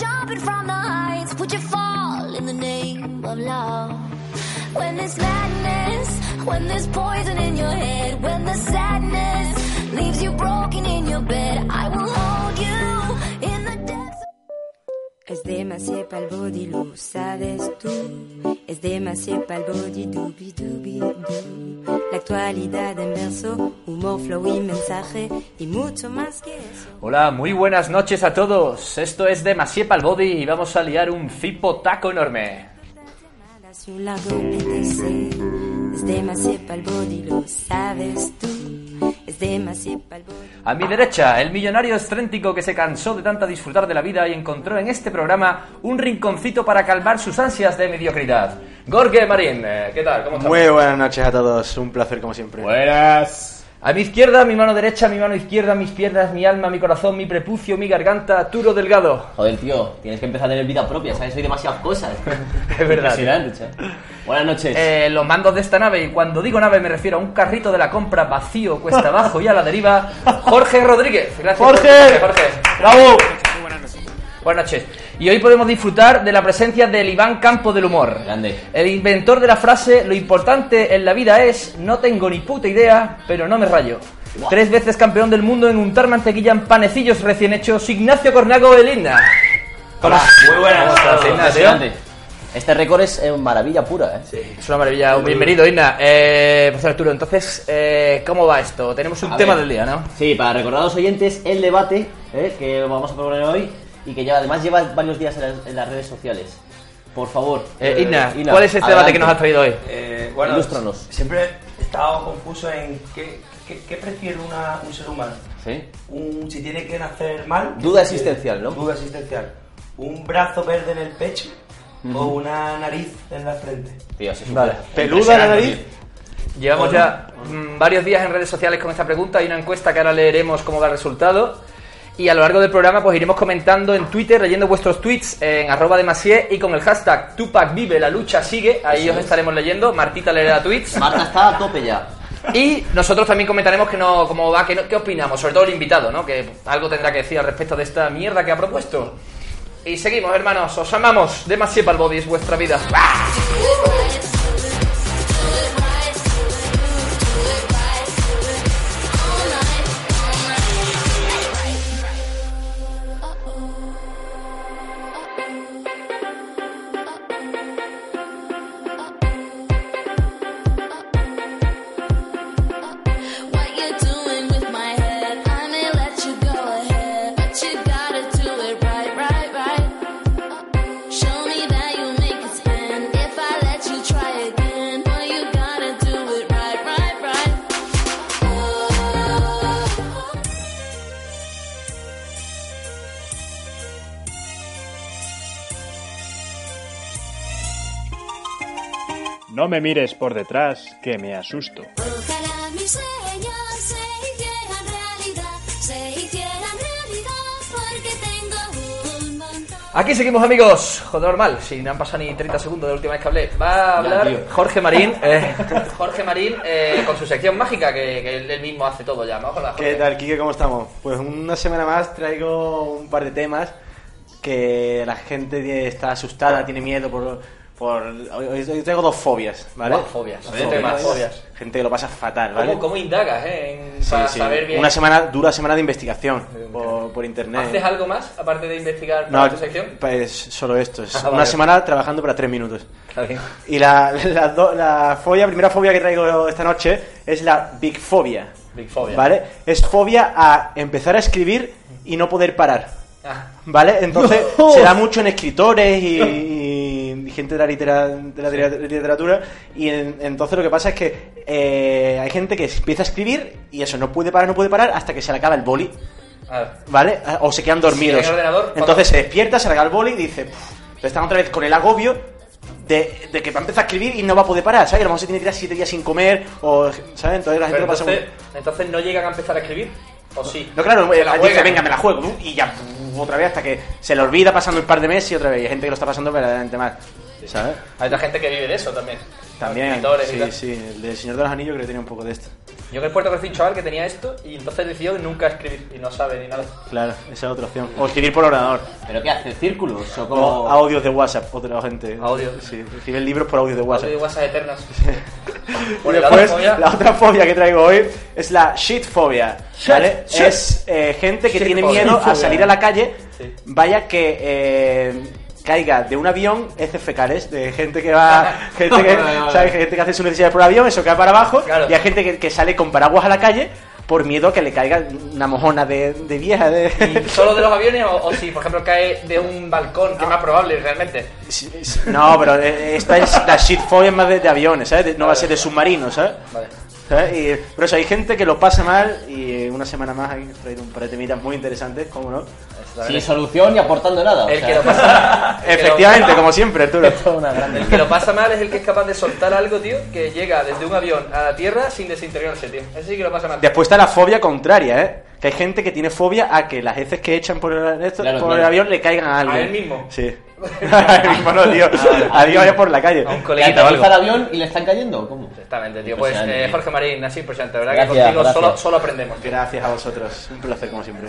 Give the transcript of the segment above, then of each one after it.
Jumping from the heights. Would you fall in the name of love? When there's madness, when there's poison in your head, when the sadness leaves you broken in your bed, Es demasiado pa'l body, lo sabes tú. Es demasiado pa'l body, dubi dubi du. La actualidad en verso, humor, flow y mensaje, y mucho más que eso. Hola, muy buenas noches a todos. Esto es Demasié Pal Body y vamos a liar un fipo taco enorme. Es demasiado pa'l body, lo sabes tú. A mi derecha, el millonario excéntrico que se cansó de tanta disfrutar de la vida y encontró en este programa un rinconcito para calmar sus ansias de mediocridad. Gorge Marín, eh, ¿qué tal? ¿Cómo estás? Muy buenas noches a todos, un placer como siempre. Buenas. A mi izquierda, mi mano derecha, mi mano izquierda, mis piernas, mi alma, mi corazón, mi prepucio, mi garganta, Turo Delgado. Joder, tío, tienes que empezar a tener vida propia, ¿sabes? Soy demasiadas cosas. Es verdad. Buenas noches. Eh, los mandos de esta nave, y cuando digo nave me refiero a un carrito de la compra vacío, cuesta abajo y a la deriva, Jorge Rodríguez. Gracias. ¡Jorge! por- Jorge. ¡Bravo! Buenas noches. Y hoy podemos disfrutar de la presencia del Iván Campo del Humor. Grande. El inventor de la frase, lo importante en la vida es, no tengo ni puta idea, pero no me rayo. Tres veces campeón del mundo en untar mantequilla en panecillos recién hechos, Ignacio Corneago Elina. Hola, muy buenas. ¿Cómo estás, Ignacio? Este récord es eh, maravilla pura, ¿eh? Es una maravilla. Bienvenido, Ina. Eh, Arturo, entonces, eh, ¿cómo va esto? Tenemos un A tema ver. del día, ¿no? Sí, para recordar a los oyentes el debate eh, que vamos a proponer hoy y que ya, además lleva varios días en las, en las redes sociales. Por favor. Eh, Ina, Ina, ¿cuál es este debate que nos has adelante. traído hoy? Eh, bueno, Ilústranos. siempre he estado confuso en qué, qué, qué prefiere una- un ser humano. ¿Sí? Un, si tiene que nacer mal. Duda existencial, ¿no? Duda existencial. ¿Un brazo verde en el pecho o una nariz en la frente? Tío, eso es Vale. ¿Peluda la nariz? Llevamos ya mm, varios días en redes sociales con esta pregunta. Hay una encuesta que ahora leeremos cómo va el resultado. Y a lo largo del programa pues iremos comentando en Twitter, leyendo vuestros tweets en arroba demasié y con el hashtag Tupac vive, la lucha sigue. Ahí Eso os es. estaremos leyendo. Martita leerá tweets. Marta está a tope ya. Y nosotros también comentaremos que no, cómo va, que no- qué opinamos, sobre todo el invitado, ¿no? Que algo tendrá que decir al respecto de esta mierda que ha propuesto. Y seguimos, hermanos, os amamos. Demasiado al body es vuestra vida. What me mires por detrás, que me asusto. Ojalá mis sueños se hicieran realidad, se hicieran realidad, porque tengo un montón. Aquí seguimos, amigos. Joder, normal, si no han pasado ni 30 segundos de la última vez que hablé. Va a hablar. Jorge Marín, eh, Jorge Marín eh, con su sección mágica, que, que él, mismo hace todo ya. Hablar, ¿Qué tal, Kike? ¿Cómo estamos? Pues una semana más traigo un par de temas que la gente está asustada, tiene miedo por... por hoy, hoy traigo dos fobias, ¿vale? Fobias. Dos temas, fobias. Gente que lo pasa fatal, ¿vale? ¿Cómo, cómo indagas, eh? en- Sí, para sí. saber bien. Una semana, dura semana de investigación por, por internet. ¿Haces algo más, aparte de investigar para No, tu sección? pues solo esto. Es Ah, una vale. semana trabajando para tres minutos. Está bien. Y la, la, do- la fobia, primera fobia que traigo esta noche es la big fobia. Big fobia. ¿Vale? Es fobia a empezar a escribir y no poder parar. Ah, ¿Vale? Entonces se da mucho en escritores y, y gente de la, litera- de la litera- literatura. Y en- entonces lo que pasa es que eh, hay gente que empieza a escribir y eso, no puede parar, no puede parar hasta que se le acaba el boli. Ah, ¿vale? O se quedan dormidos. Sí, Entonces se despierta, se regala el boli y dice, "Pff", están otra vez con el agobio de, de que va a empezar a escribir y no va a poder parar, ¿sabes? A lo mejor se tiene que ir a siete días sin comer, o, ¿sabes? Entonces la gente lo pasa entonces, entonces no llegan a empezar a escribir. ¿O sí? No, claro, Se eh, la dice, venga, me la juego, y ya, otra vez hasta que se le olvida pasando un par de meses y otra vez. Y hay gente que lo está pasando verdaderamente mal, ¿sabes? Hay otra gente que vive de eso también. También, sí, sí, el del Señor de los Anillos creo que tenía un poco de esto. Yo el puerto conocí un chaval que tenía esto y entonces decidió nunca escribir y no sabe ni nada. Claro, esa es otra opción. O escribir por ordenador. ¿Pero qué hace? ¿Círculos? ¿O O como.? audios de WhatsApp, otra gente. Audio. Sí, escribir libros por audios de WhatsApp. Audio de WhatsApp eternas. El después, lado fobia. la otra fobia que traigo hoy es la shitfobia. ¿vale? Shit. Es eh, gente que tiene miedo a salir a la calle, Sí. vaya que eh, caiga de un avión heces fecales, de gente que va, gente que. ¿sabes? gente que hace su necesidad por avión, eso cae para abajo, Claro. y hay gente que, que sale con paraguas a la calle por miedo a que le caiga una mojona de, de vieja. De... ¿Y ¿Solo de los aviones o, o si, por ejemplo, cae de un balcón, que es más probable realmente? Sí, sí. No, pero eh, esta es la shitfobia más de, de aviones, ¿sabes? No va a ser de submarinos, ¿sabes? Vale. ¿Sabes? Y, pero eso, hay gente que lo pasa mal y una semana más hay traído un par de temitas muy interesantes, ¿cómo no? Sin solución y aportando nada. o El sea, que lo pasa el que lo- Efectivamente, como siempre, Arturo. es una El que lo pasa mal es el que es capaz de soltar algo, tío, que llega desde un avión a la tierra sin desintegrarse, tío. Ese sí que lo pasa mal. Después está la fobia contraria, ¿eh? Que hay gente que tiene fobia a que las heces que echan por el, esto- Claro, por claro. el avión le caigan a alguien. él mismo? Sí. a él mismo no, tío. A Dios vaya por la calle. A un ¿Que coleguita o el algo. avión y le están cayendo? ¿Cómo? Exactamente, tío. Pues eh, Jorge Marín, así impresionante, ¿verdad? Gracias, que contigo solo, solo aprendemos, tío. Gracias a vosotros. Un placer, como siempre.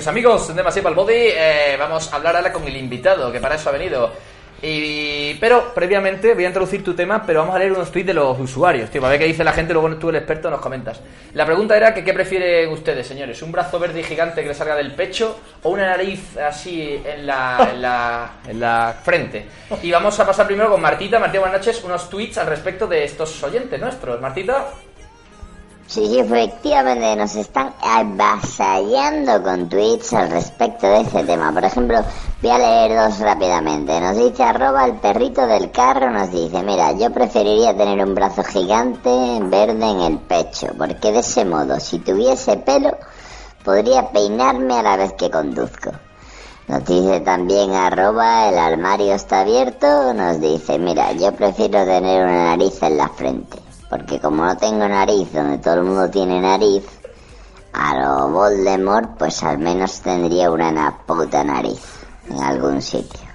Noches amigos de al Body. Eh, vamos a hablar ahora con el invitado, que para eso ha venido. Y, pero previamente voy a introducir tu tema, pero vamos a leer unos tweets de los usuarios, tío, para ver qué dice la gente, luego tú el experto nos comentas. La pregunta era que qué prefieren ustedes, señores, un brazo verde gigante que le salga del pecho o una nariz así en la, la, en la frente. Y vamos a pasar primero con Martita. Martita, buenas noches, unos tweets al respecto de estos oyentes nuestros. Martita. Sí, efectivamente, nos están avasallando con tweets al respecto de este tema. Por ejemplo, voy a leer dos rápidamente. Nos dice arroba el perrito del carro, nos dice, mira, yo preferiría tener un brazo gigante verde en el pecho, porque de ese modo, si tuviese pelo, podría peinarme a la vez que conduzco. Nos dice también arroba el armario está abierto, nos dice, mira, yo prefiero tener una nariz en la frente, porque como no tengo nariz donde todo el mundo tiene nariz, a lo Voldemort pues al menos tendría una na- puta nariz en algún sitio.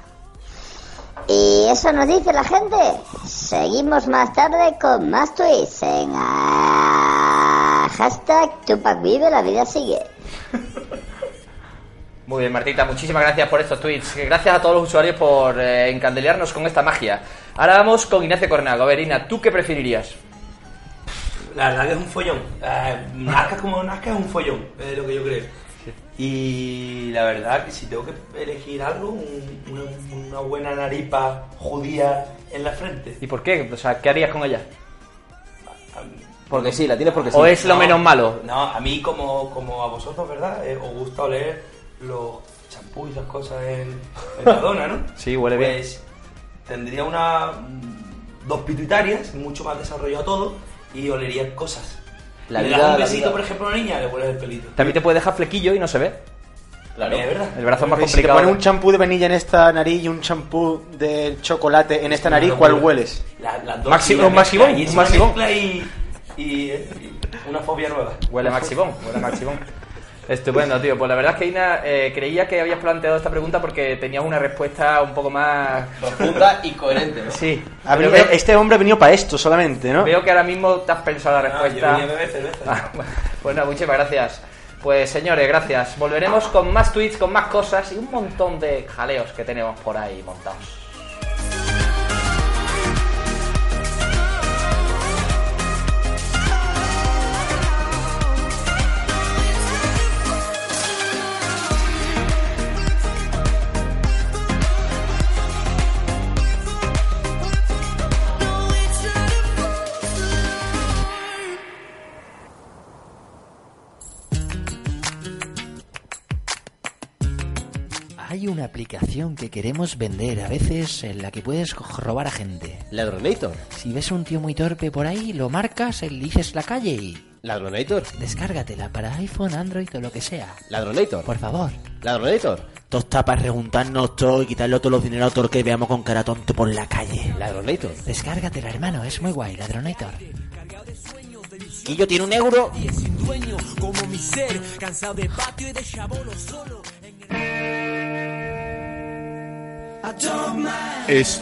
Y eso nos dice la gente. Seguimos más tarde con más tweets en ah, hashtag Tupac la vida sigue. Muy bien, Martita, muchísimas gracias por estos tweets. Gracias a todos los usuarios por eh, con esta magia. Ahora vamos con Ignacio Cornago. A ver, Ina, ¿tú qué preferirías? La verdad que es un follón. Eh, nazca como nazca es un follón, es lo que yo creo. Y la verdad que si tengo que elegir algo, un- una, una buena naripa judía en la frente. ¿Y por qué? O sea, ¿qué harías con ella? Porque sí, la tienes porque sí. ¿O es lo No, menos malo? No, a mí como, como a vosotros, ¿verdad? Eh, os gusta oler los champú y esas cosas en Mercadona, ¿no? Sí, huele bien. Pues tendría una dos pituitarias, mucho más desarrollado todo, y olería cosas. La le vida- das un la besito, vida- por ejemplo, a una niña, le hueles el pelito. También te puede dejar flequillo y no se ve. Claro. Es verdad. El brazo es más Y si te complicado. pones un champú de vainilla en esta nariz y un champú de chocolate en esta nariz, ¿cuál hueles? La- las dos Maxi- y una un maximón, un maximón. Y, y, y una fobia nueva. Huele Maximón, huele Maximón. Estupendo, tío. Pues la verdad es que Ina, eh, creía que habías planteado esta pregunta porque tenías una respuesta un poco más... Profunda y coherente. ¿no? Sí. Pero venido- este hombre ha venido para esto solamente, ¿no? veo que ahora mismo te has pensado la Ah, yo respuesta. beber cerveza. Ah, pues nada, muchísimas gracias. Pues señores, gracias. Volveremos con más tweets, con más cosas y un montón de jaleos que tenemos por ahí montados. Aplicación que queremos vender a veces en la que puedes robar a gente. Ladronator. Si ves un tío muy torpe por ahí, lo marcas, eliges la calle y... Ladronator. Descárgatela para iPhone, Android o lo que sea. Ladronator. Por favor. Ladronator. Todo está para preguntarnos todo y quitarle todos los dineros a todo el que veamos con cara tonto por la calle. Ladronator. Descárgatela, hermano, es muy guay, Ladronator. Quillo tiene un euro. Es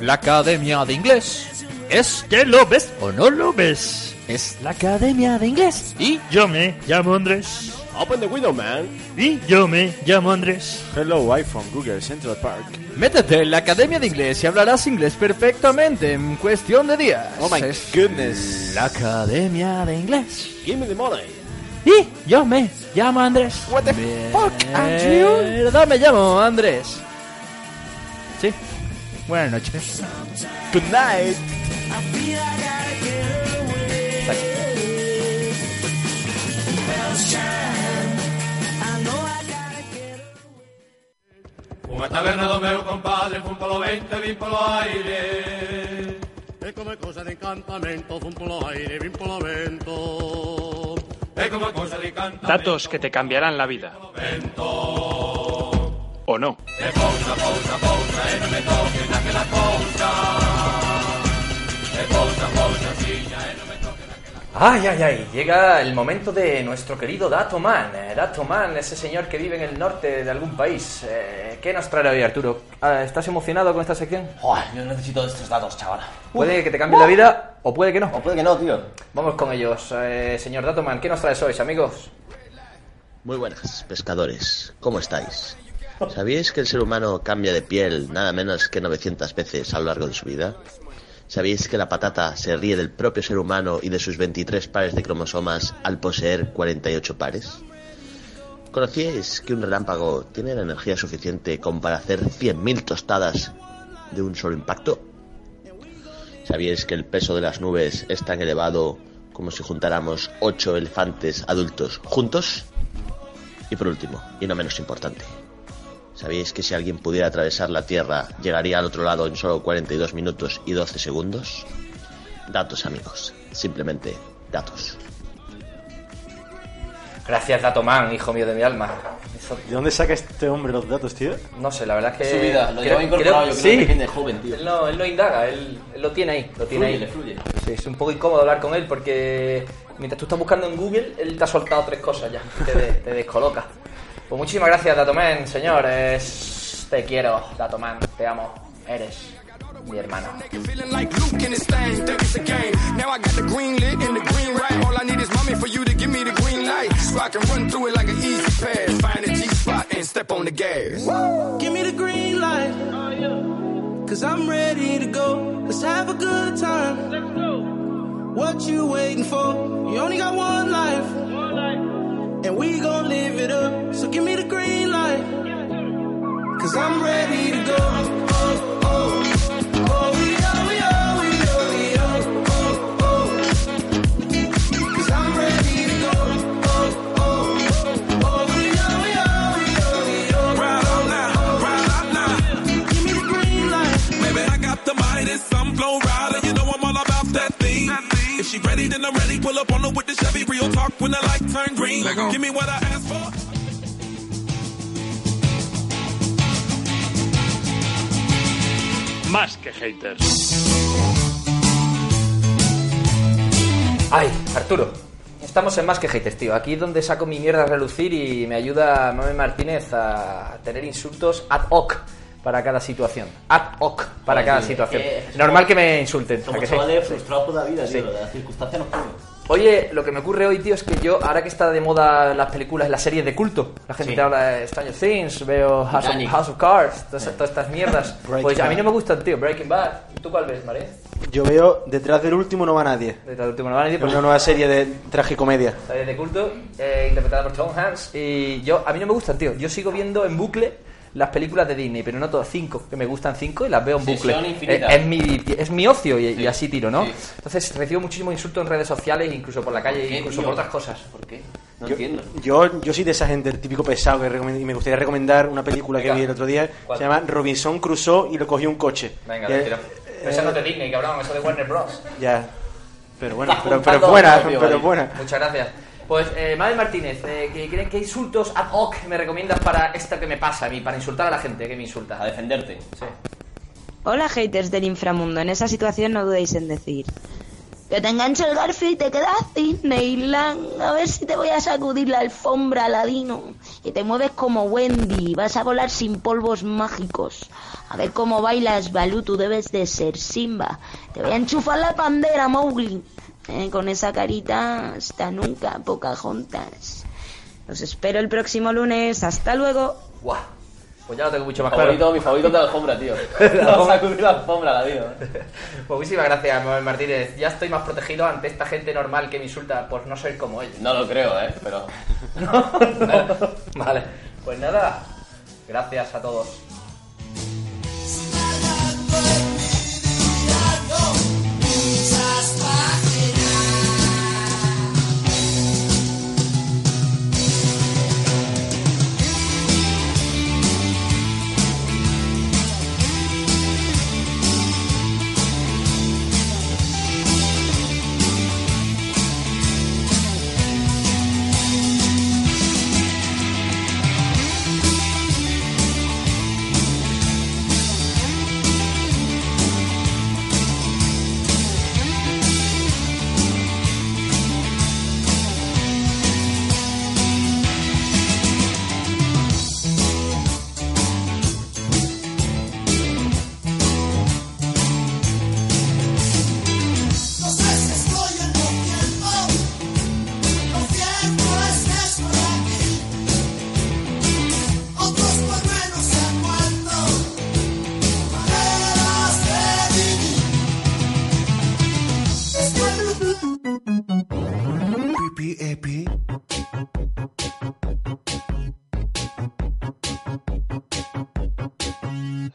la Academia de Inglés. ¿Es que lo ves o no lo ves? Es La Academia de Inglés. Y yo me llamo Andrés. Open the window, man. Y yo me llamo Andrés. Hello iPhone, Google, Central Park. Métete en la Academia de Inglés y hablarás inglés perfectamente en cuestión de días. Oh my Es goodness. La Academia de Inglés. Give me the money. Y yo me llamo Andrés. What the fuck, Andrew? Me llamo Andrés. Sí. Buenas noches. Good night. Unha taberna do meu compadre Fun polo 20, vin polo aire E come cosa de encantamento Fun polo aire, vin polo vento E como cosa de encantamento Datos que te cambiarán la vida. ¿O no? E E non me E E non me Ay, ay, ay, llega el momento de nuestro querido Dato Man. Eh, Dato Man, ese señor que vive en el norte de algún país. Eh, ¿Qué nos trae hoy, Arturo? Ah, ¿Estás emocionado con esta sección? Joder, yo necesito estos datos, chaval. Puede que te cambie la vida o puede que no. O puede que no, tío. Vamos con ellos. Eh, señor Dato Man, ¿qué nos traes hoy, amigos? Muy buenas, pescadores. ¿Cómo estáis? ¿Sabíais que el ser humano cambia de piel nada menos que 900 veces a lo largo de su vida? ¿Sabíais que la patata se ríe del propio ser humano y de sus 23 pares de cromosomas al poseer 48 pares? ¿Conocíais que un relámpago tiene la energía suficiente como para hacer 100.000 tostadas de un solo impacto? ¿Sabíais que el peso de las nubes es tan elevado como si juntáramos 8 elefantes adultos juntos? Y por último, y no menos importante, ¿sabíais que si alguien pudiera atravesar la Tierra llegaría al otro lado en solo 42 minutos y 12 segundos? Datos amigos, simplemente datos. Gracias, Dato Man, hijo mío de mi alma. Eso- ¿De dónde saca este hombre los datos, tío? no sé, la verdad es que... Su vida, lo creo- lleva incorporado, yo creo, sí. desde de joven, tío. Él no, él no indaga, él, él lo tiene ahí, lo tiene Fluye, ahí. le fluye. Sí, es un poco incómodo hablar con él porque mientras tú estás buscando en Google, él te ha soltado tres cosas ya, te, de- te descoloca. Pues muchísimas gracias, Datoman, señor. Es- Te quiero, Datoman, te amo. Eres mi hermano. Cause I'm ready to go. Let's have a good time. What you waiting for? You only got one life. And we cause I'm ready to go. Oh, oh, oh, we oh, we oh, we oh, we oh. Cause I'm ready to go. Oh, oh, oh, we oh, we oh, we oh, we oh. Ride on now, ride on now. Give me the green light. Baby, I got the mightiest, I'm flow rider. You know I'm all about that thing. If she ready, then I'm ready. Pull up on her with the Chevy. Real talk when the light turn green. Give me what I asked for. Más que haters. Ay, Arturo. Estamos en más que haters, tío. Aquí es donde saco mi mierda a relucir y me ayuda Mame Martínez a tener insultos ad hoc para cada situación. Ad hoc para Joder, cada situación. es que Normal que me insulten. ¿a Somos sí? chavales frustrados por la vida, Sí. tío. Las circunstancias nos ponen. Oye, lo que me ocurre hoy, tío, es que yo, ahora que está de moda las películas, las series de culto, la gente Sí. habla de Stranger Things, veo House of. House of Cards, todas, todas estas mierdas. Breaking pues a mí no Bad. me gustan, tío. Breaking Bad. ¿Tú cuál ves, María? Yo veo detrás del último no va nadie. Detrás del último no va nadie, pues- Una nueva serie de tragicomedia. Serie de culto, eh, interpretada por Tom Hanks. Y yo, a mí no me gustan, tío. Yo sigo viendo en bucle las películas de Disney, pero no todas, cinco, que me gustan cinco y las veo en bucle. Sesión infinita. Eh, es, mi, es mi ocio y, y Sí. así tiro, ¿no? Sí. Entonces recibo muchísimo insulto en redes sociales, incluso por la calle, qué, incluso tío? por otras cosas. ¿Por qué? No Yo, entiendo. yo, yo soy de esa gente, el típico pesado que y me gustaría recomendar una película que Venga. vi el otro día. ¿Cuál? Se llama Robinson Crusoe y lo cogió un coche. Venga, Que- tira. eh, Eso no es de Disney, cabrón, eso de Warner Bros. Ya. Pero bueno, pero, pero buena, pero buena. Muchas gracias. Pues, eh, Mabel Martínez, eh, ¿qué, qué, qué insultos ad hoc me recomiendas para esto que me pasa a mí, para insultar a la gente que me insulta? A defenderte. Sí. Hola haters del inframundo, en esa situación no dudéis en decir que te engancho el garfio y te quedas Disneyland, a ver si te voy a sacudir la alfombra ladino y te mueves como Wendy, vas a volar sin polvos mágicos, a ver cómo bailas Balú, tú debes de ser Simba, te voy a enchufar la pandera Mowgli, Eh, con esa carita hasta nunca, Pocahontas. Os espero el próximo lunes, hasta luego. Guau. Pues ya lo tengo mucho más Favorito, claro. mi favorito de la alfombra, tío. La La alfombra. sacudir la alfombra, la digo. Pues muchísimas gracias, Mabel Martínez. Ya estoy más protegido ante esta gente normal que me insulta por no ser como ellos. No lo creo, eh, pero. Vale, pues nada, gracias a todos.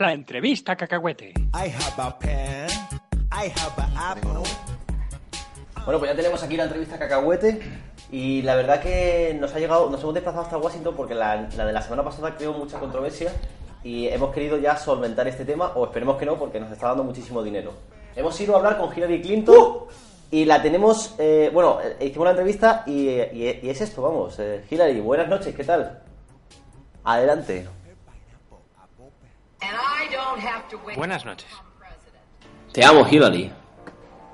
La entrevista cacahuete. I have a pen. I have an apple. Bueno, pues ya tenemos aquí la entrevista cacahuete. Y la verdad que nos ha llegado, nos hemos desplazado hasta Washington porque la, la de la semana pasada creó mucha controversia y hemos querido ya solventar este tema, o esperemos que no, porque nos está dando muchísimo dinero. Hemos ido a hablar con Hillary Clinton y la tenemos, eh, bueno, eh, hicimos la entrevista y, y- y es esto, vamos. Eh, Hillary, buenas noches, ¿qué tal? Adelante. Buenas noches. Te amo, Hillary.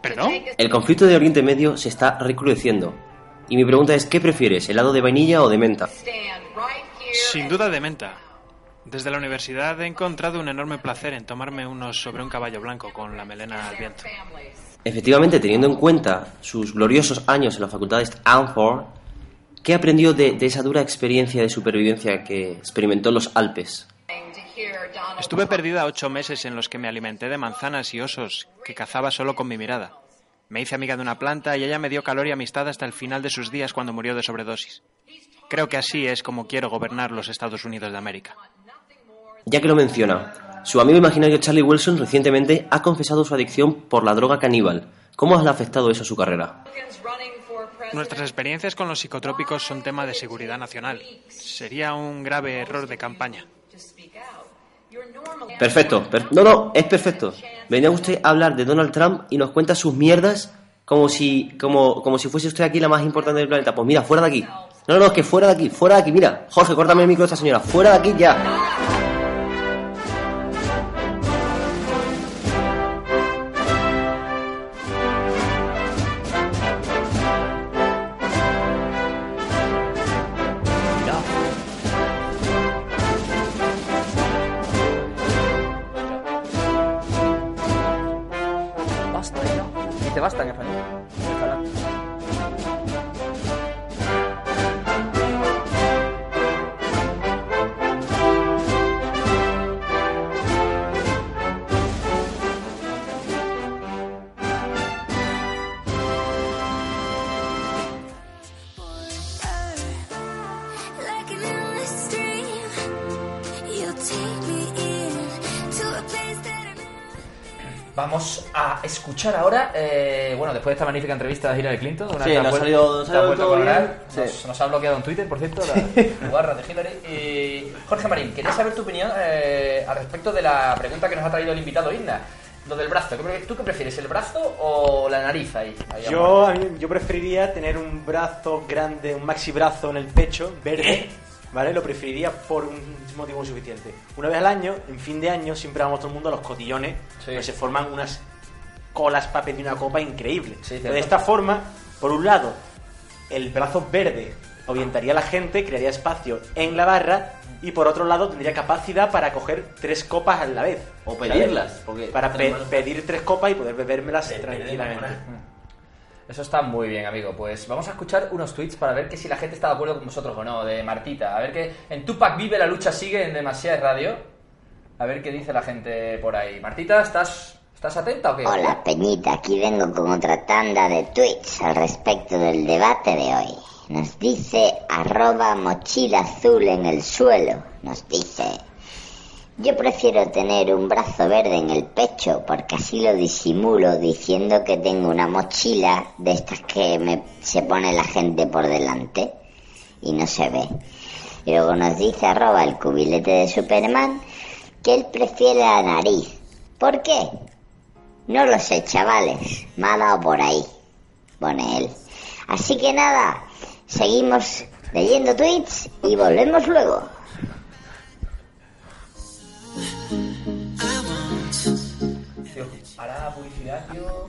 ¿Perdón? El conflicto de Oriente Medio se está recrudeciendo. Y mi pregunta es, ¿qué prefieres, helado de vainilla o de menta? Sin duda de menta. Desde la universidad he encontrado un enorme placer en tomarme unos sobre un caballo blanco con la melena al viento. Efectivamente, teniendo en cuenta sus gloriosos años en la facultad de Stanford, ¿qué aprendió de, de esa dura experiencia de supervivencia que experimentó en los Alpes? Estuve perdida ocho meses en los que me alimenté de manzanas y osos que cazaba solo con mi mirada. Me hice amiga de una planta y ella me dio calor y amistad hasta el final de sus días cuando murió de sobredosis. Creo que así es como quiero gobernar los Estados Unidos de América. Ya que lo menciona, su amigo imaginario Charlie Wilson recientemente ha confesado su adicción por la droga caníbal. ¿Cómo ha afectado eso a su carrera? Nuestras experiencias con los psicotrópicos son tema de seguridad nacional. Sería un grave error de campaña. Perfecto. per- no, no, es perfecto. Venía usted a hablar de Donald Trump y nos cuenta sus mierdas como si, como, como si fuese usted aquí la más importante del planeta. Pues mira, fuera de aquí. No, no, es que fuera de aquí, fuera de aquí. Mira, Jorge, córtame el micro a esta señora. Fuera de aquí ya. Vamos a escuchar ahora, eh, bueno, después de esta magnífica entrevista de Hillary Clinton, una Sí, vez nos nos todo bien. nos, nos ha bloqueado en Twitter, por cierto, la guarra de Hillary. Y Jorge Marín, quería saber tu opinión eh, al respecto de la pregunta que nos ha traído el invitado Inda. Lo del brazo, ¿qué pre- ¿tú qué prefieres, el brazo o la nariz ahí? ahí Yo, a mí- yo preferiría tener un brazo grande, un maxi brazo en el pecho, verde, ¿vale? Lo preferiría por un motivo suficiente. Una vez al año, en fin de año, siempre vamos todo el mundo a los cotillones, donde se forman unas colas para pedir una copa increíble. cierto. de esta forma, por un lado, el brazo verde orientaría a la gente, crearía espacio en la barra, y por otro lado tendría capacidad para coger tres copas a la vez. O pedirlas, porque Para pe- pedir tres copas y poder bebérmelas tranquilamente. Eso está muy bien, amigo. Pues vamos a escuchar unos tweets para ver que si la gente está de acuerdo con vosotros o no, de Martita. A ver que en Tupac Vive la lucha sigue en Demasiada Radio. A ver qué dice la gente por ahí. Martita, ¿estás, ¿estás atenta o qué? Hola Peñita, aquí vengo con otra tanda de tweets al respecto del debate de hoy. Nos dice arroba mochila azul en el suelo. Nos dice, yo prefiero tener un brazo verde en el pecho porque así lo disimulo diciendo que tengo una mochila de estas que me, se pone la gente por delante y no se ve. Y luego nos dice arroba el cubilete de Superman que él prefiere la nariz. ¿Por qué? No lo sé, chavales. Me ha dado por ahí. Pone él. Así que nada, seguimos leyendo tweets y volvemos luego. Parada publicidad, tío.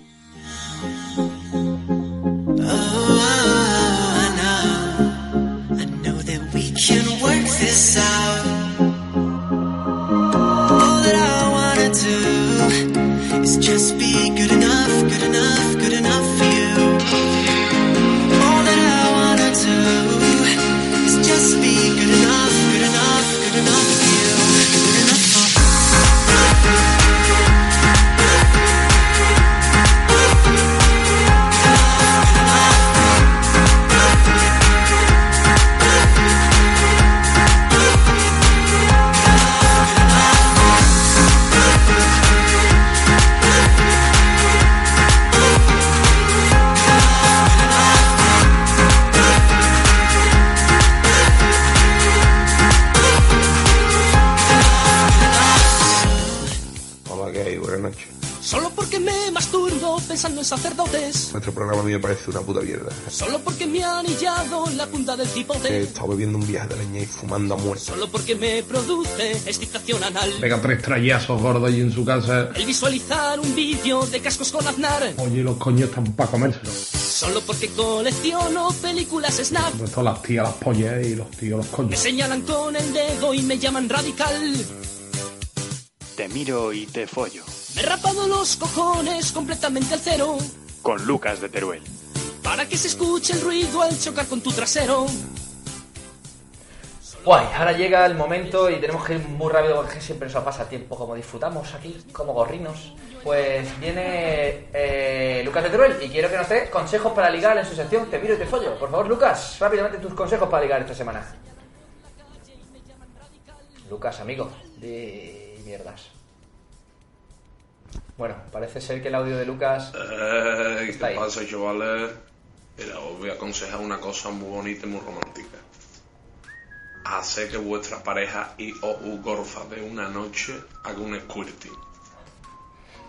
just be good enough, good enough. Me una puta mierda. Solo porque me han anillado la punta del He cipote. estado bebiendo un viaje de leña y fumando a muerte. Solo porque me produce excitación anal. Pega tres trayazos gordos ahí en su casa. El visualizar un vídeo de cascos con Aznar. Oye, los coños están para comérselo. Solo porque colecciono películas Snap. Pues todas las tías, las pollas y los tíos, los Me coños. señalan con el dedo y me llaman radical. Te miro y te follo. Me he rapado los cojones completamente al cero. Con Lucas de Teruel. Para que se escuche el ruido al chocar con tu trasero. Guay, ahora llega el momento y tenemos que ir muy rápido porque siempre nos pasa tiempo como disfrutamos aquí, como gorrinos. Pues viene eh, Lucas de Teruel y quiero que nos dé consejos para ligar en su sección Te miro y te follo. Por favor, Lucas, rápidamente tus consejos para ligar esta semana. Lucas, amigo, de mierdas. Bueno, parece ser que el audio de Lucas Eh, ¿Qué Está ahí. pasa, chavales? Mira, os voy a aconsejar una cosa muy bonita y muy romántica. hacer que vuestra pareja y o u gorza de una noche haga un squirting.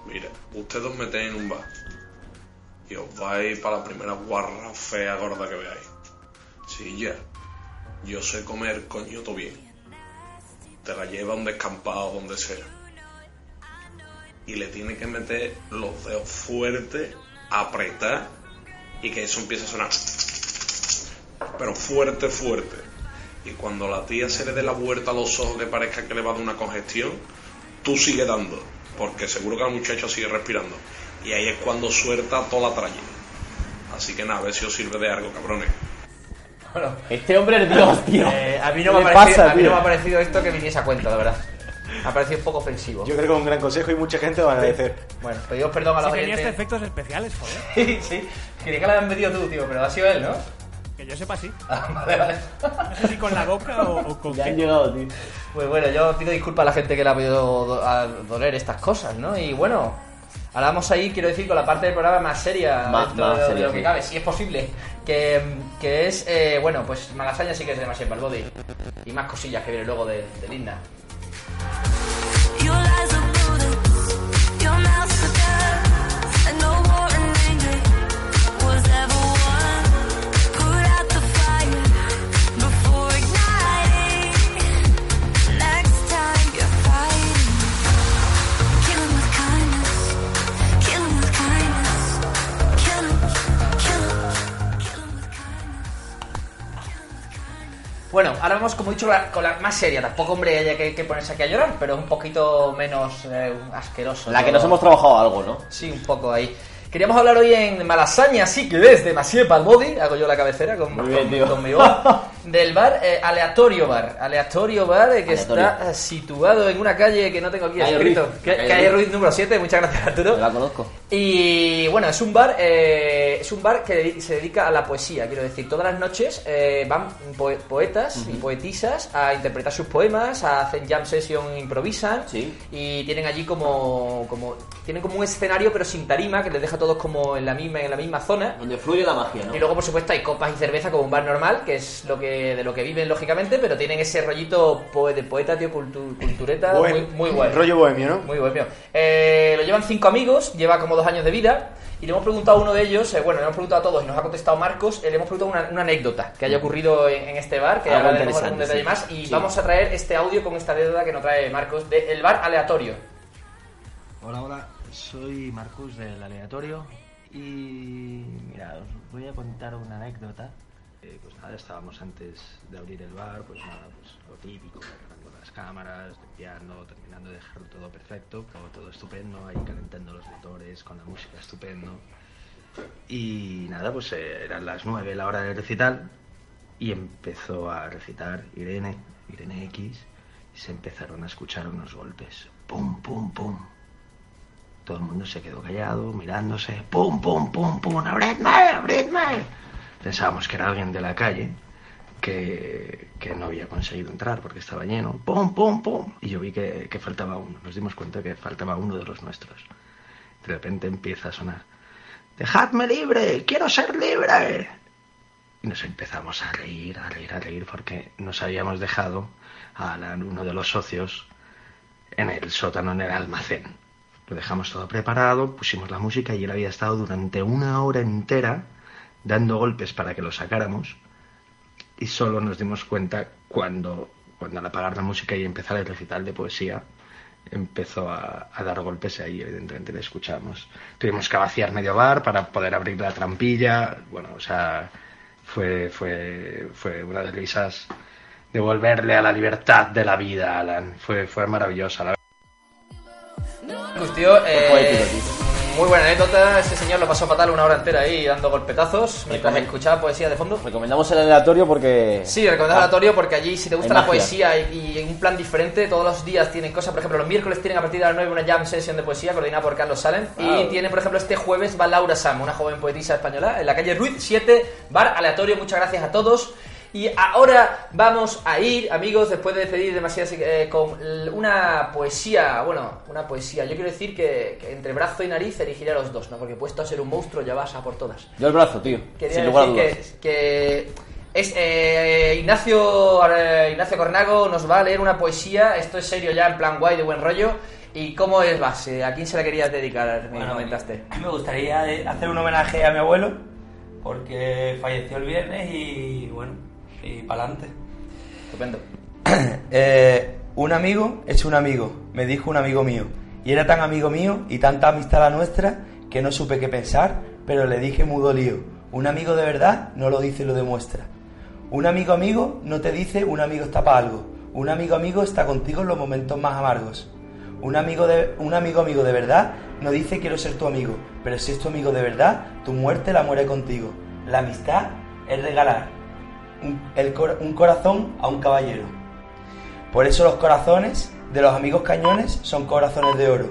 Mira, ustedes os metéis en un bar y os vais para la primera guarra fea gorda que veáis. Sí, ya. Yo sé comer coño todo bien. Te la lleva a un descampado donde sea. Y le tiene que meter los dedos fuertes, apretar y que eso empiece a sonar. Pero fuerte, fuerte. Y cuando la tía se le dé la vuelta a los ojos que parezca que le va a dar una congestión, tú sigue dando. Porque seguro que la muchacha sigue respirando. Y ahí es cuando suelta toda la tralla. Así que nada, a ver si os sirve de algo, cabrones. Bueno, Este hombre es Dios, tío. eh, a mí no ¿Qué me parecido, a mí no me ha parecido esto que viniese a cuenta, la verdad. Me ha parecido un poco ofensivo. Yo creo que es un gran consejo y mucha gente lo va a agradecer. Bueno, pedimos perdón a los Si oyentes. efectos especiales, joder. Sí, sí. Quería que la habían metido tú, tío, pero ha sido él, ¿no? Que yo sepa sí. Ah, vale, vale. No sé si con la boca o, o con Ya qué. han llegado, tío. Pues bueno, yo pido disculpas a la gente que le ha podido do- a doler estas cosas, ¿no? Y bueno, ahora vamos a ir, quiero decir, con la parte del programa más seria Más- dentro más de, de seria, lo que sí. cabe, si es posible. Que, que es, eh, bueno, pues Malasaña sí que es demasiado para el body. Y más cosillas que viene luego de, del Inna. Bueno, ahora vamos, como he dicho, la- con la más seria. Tampoco, hombre, haya que, que ponerse aquí a llorar, pero un poquito menos eh, asqueroso. La que nos hemos trabajado algo, ¿no? Sí, un poco ahí. Queríamos hablar hoy en Malasaña, así que desde Masier Palbody, hago yo la cabecera con, bien, con- mi voz, del bar eh, Aleatorio Bar. Aleatorio Bar eh, que Aleatorio. está eh, situado en una calle que no tengo aquí Calle escrito. Ruiz. Calle Calle Ruiz. Ruiz número 7, muchas gracias Arturo. La conozco. Y bueno, es un bar, eh, es un bar que se dedica a la poesía, quiero decir, todas las noches eh, van poe- poetas y poetisas a interpretar sus poemas, a hacer jam session, improvisan y tienen allí como, como tienen como un escenario pero sin tarima que les deja a todos como en la misma en la misma zona. Donde fluye la magia, ¿no? Y luego por supuesto hay copas y cerveza como un bar normal, que es lo que de lo que viven lógicamente, pero tienen ese rollito de poeta, tío, cultu- cultureta, muy, muy guay. Rollo bohemio, ¿no? Muy bohemio. Eh, lo llevan cinco amigos, lleva como dos años de vida. Y le hemos preguntado a uno de ellos, eh, bueno, le hemos preguntado a todos y nos ha contestado Marcos, eh, le hemos preguntado una, una anécdota que haya ocurrido en, en este bar, que ahora algún interesante, detalle sí. más. Y Sí. vamos a traer este audio con esta anécdota que nos trae Marcos de El Bar Aleatorio. Hola, hola, soy Marcus del Aleatorio y mira, os voy a contar una anécdota. Eh, pues nada, estábamos antes de abrir el bar, pues nada, pues lo típico, preparando las cámaras, limpiando, terminando de dejarlo todo perfecto, todo, todo estupendo, ahí calentando los motores con la música estupendo. Y nada, pues eh, eran las 9 la hora del recital y empezó a recitar Irene, Irene X, y se empezaron a escuchar unos golpes. Pum, pum, pum. Todo el mundo se quedó callado, mirándose. ¡Pum, pum, pum, pum! ¡Abridme, abridme! Pensábamos que era alguien de la calle que, que no había conseguido entrar porque estaba lleno. ¡Pum, pum, pum! Y yo vi que, que faltaba uno. Nos dimos cuenta que faltaba uno de los nuestros. De repente empieza a sonar. ¡Dejadme libre! ¡Quiero ser libre! Y nos empezamos a reír, a reír, a reír porque nos habíamos dejado a uno de los socios, en el sótano, en el almacén. Lo dejamos todo preparado, pusimos la música y él había estado durante una hora entera dando golpes para que lo sacáramos y solo nos dimos cuenta cuando, cuando al apagar la música y empezar el recital de poesía empezó a, dar golpes ahí evidentemente le escuchamos. Tuvimos que vaciar medio bar para poder abrir la trampilla, bueno, o sea, fue, fue, fue una de risas de volverle a la libertad de la vida, Alan. Fue, fue maravillosa, la Pues tío, eh, muy buena anécdota. Este señor lo pasó fatal una hora entera ahí dando golpetazos mientras Recomen- escuchaba poesía de fondo. Recomendamos el aleatorio porque... Sí, recomendado aleatorio porque allí si te gusta la poesía y, y en un plan diferente, todos los días tienen cosas. Por ejemplo, los miércoles tienen a partir de las 9 una jam session de poesía coordinada por Carlos Salem. Y Wow. tienen, por ejemplo, este jueves va Laura Sam, una joven poetisa española, en la calle Ruiz 7, bar aleatorio. Muchas gracias a todos. Y ahora vamos a ir, amigos, después de despedir demasiado eh, con una poesía, bueno, una poesía. Yo quiero decir que, que entre brazo y nariz erigiré a los dos, ¿no? Porque puesto a ser un monstruo ya vas a por todas. Yo el brazo, tío. Quería sin lugar a decir dudas. que, que Es, eh, Ignacio, eh, Ignacio Cornago nos va a leer una poesía. Esto es serio ya, en plan guay, de buen rollo. ¿Y cómo es base? ¿A quién se la querías dedicar? Me Bueno, comentaste. Me gustaría hacer un homenaje a mi abuelo, porque falleció el viernes y bueno, y para adelante. Estupendo. Eh, un amigo es un amigo, me dijo un amigo mío. Y era tan amigo mío y tanta amistad la nuestra que no supe qué pensar, pero le dije mudo lío. Un amigo de verdad no lo dice y lo demuestra. Un amigo amigo no te dice un amigo está para algo. Un amigo amigo está contigo en los momentos más amargos. Un amigo, de, un amigo amigo de verdad no dice quiero ser tu amigo, pero si es tu amigo de verdad, tu muerte la muere contigo. La amistad es regalar un, el cor- un corazón a un caballero. Por eso los corazones de los amigos cañones son corazones de oro.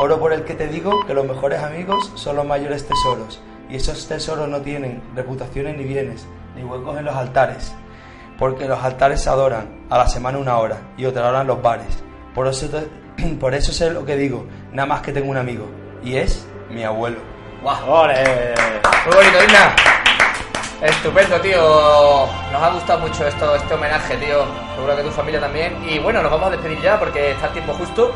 Oro por el que te digo que los mejores amigos son los mayores tesoros. Y esos tesoros no tienen reputaciones ni bienes, ni huecos en los altares. Porque los altares se adoran a la semana una hora y otra hora en los bares. Por eso, te- por eso sé lo que digo, nada más que tengo un amigo. Y es mi abuelo. ¡Guau! Muy bonito, Igna. Estupendo, tío. Nos ha gustado mucho esto, este homenaje, tío. Seguro que tu familia también. Y bueno, nos vamos a despedir ya porque está el tiempo justo.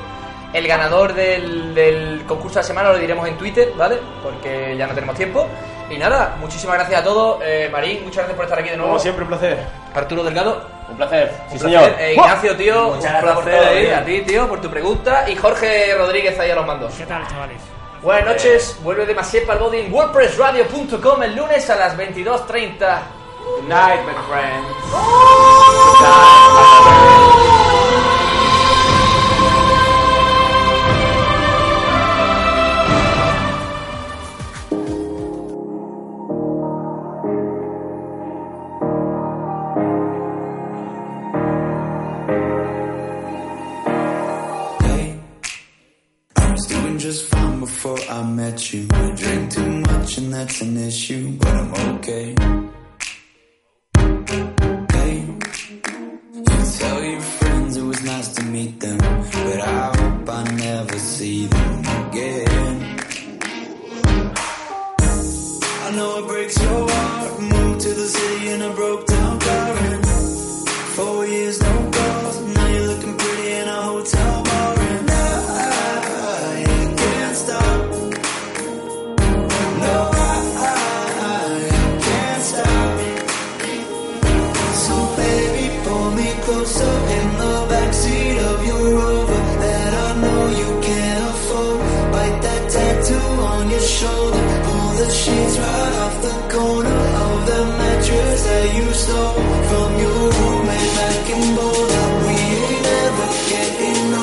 El ganador del, del concurso de la semana lo diremos en Twitter, ¿vale? Porque ya no tenemos tiempo. Y nada, muchísimas gracias a todos. Eh, Marín, muchas gracias por estar aquí de nuevo. Como siempre, un placer. Arturo Delgado. Un placer. Un Sí, placer. señor. Eh, Ignacio, tío, Muchas un gracias por placer todo, tío. a ti, tío, por tu pregunta. Y Jorge Rodríguez ahí a los mandos. ¿Qué tal, chavales? Buenas noches, vuelve de Masiepa al Body en WordPressRadio.com el lunes a las 22.30. Good night, my friends. I I met you. I drink too much and that's an issue, but I'm okay. Hey, you tell your friends it was nice to meet them,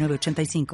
906985.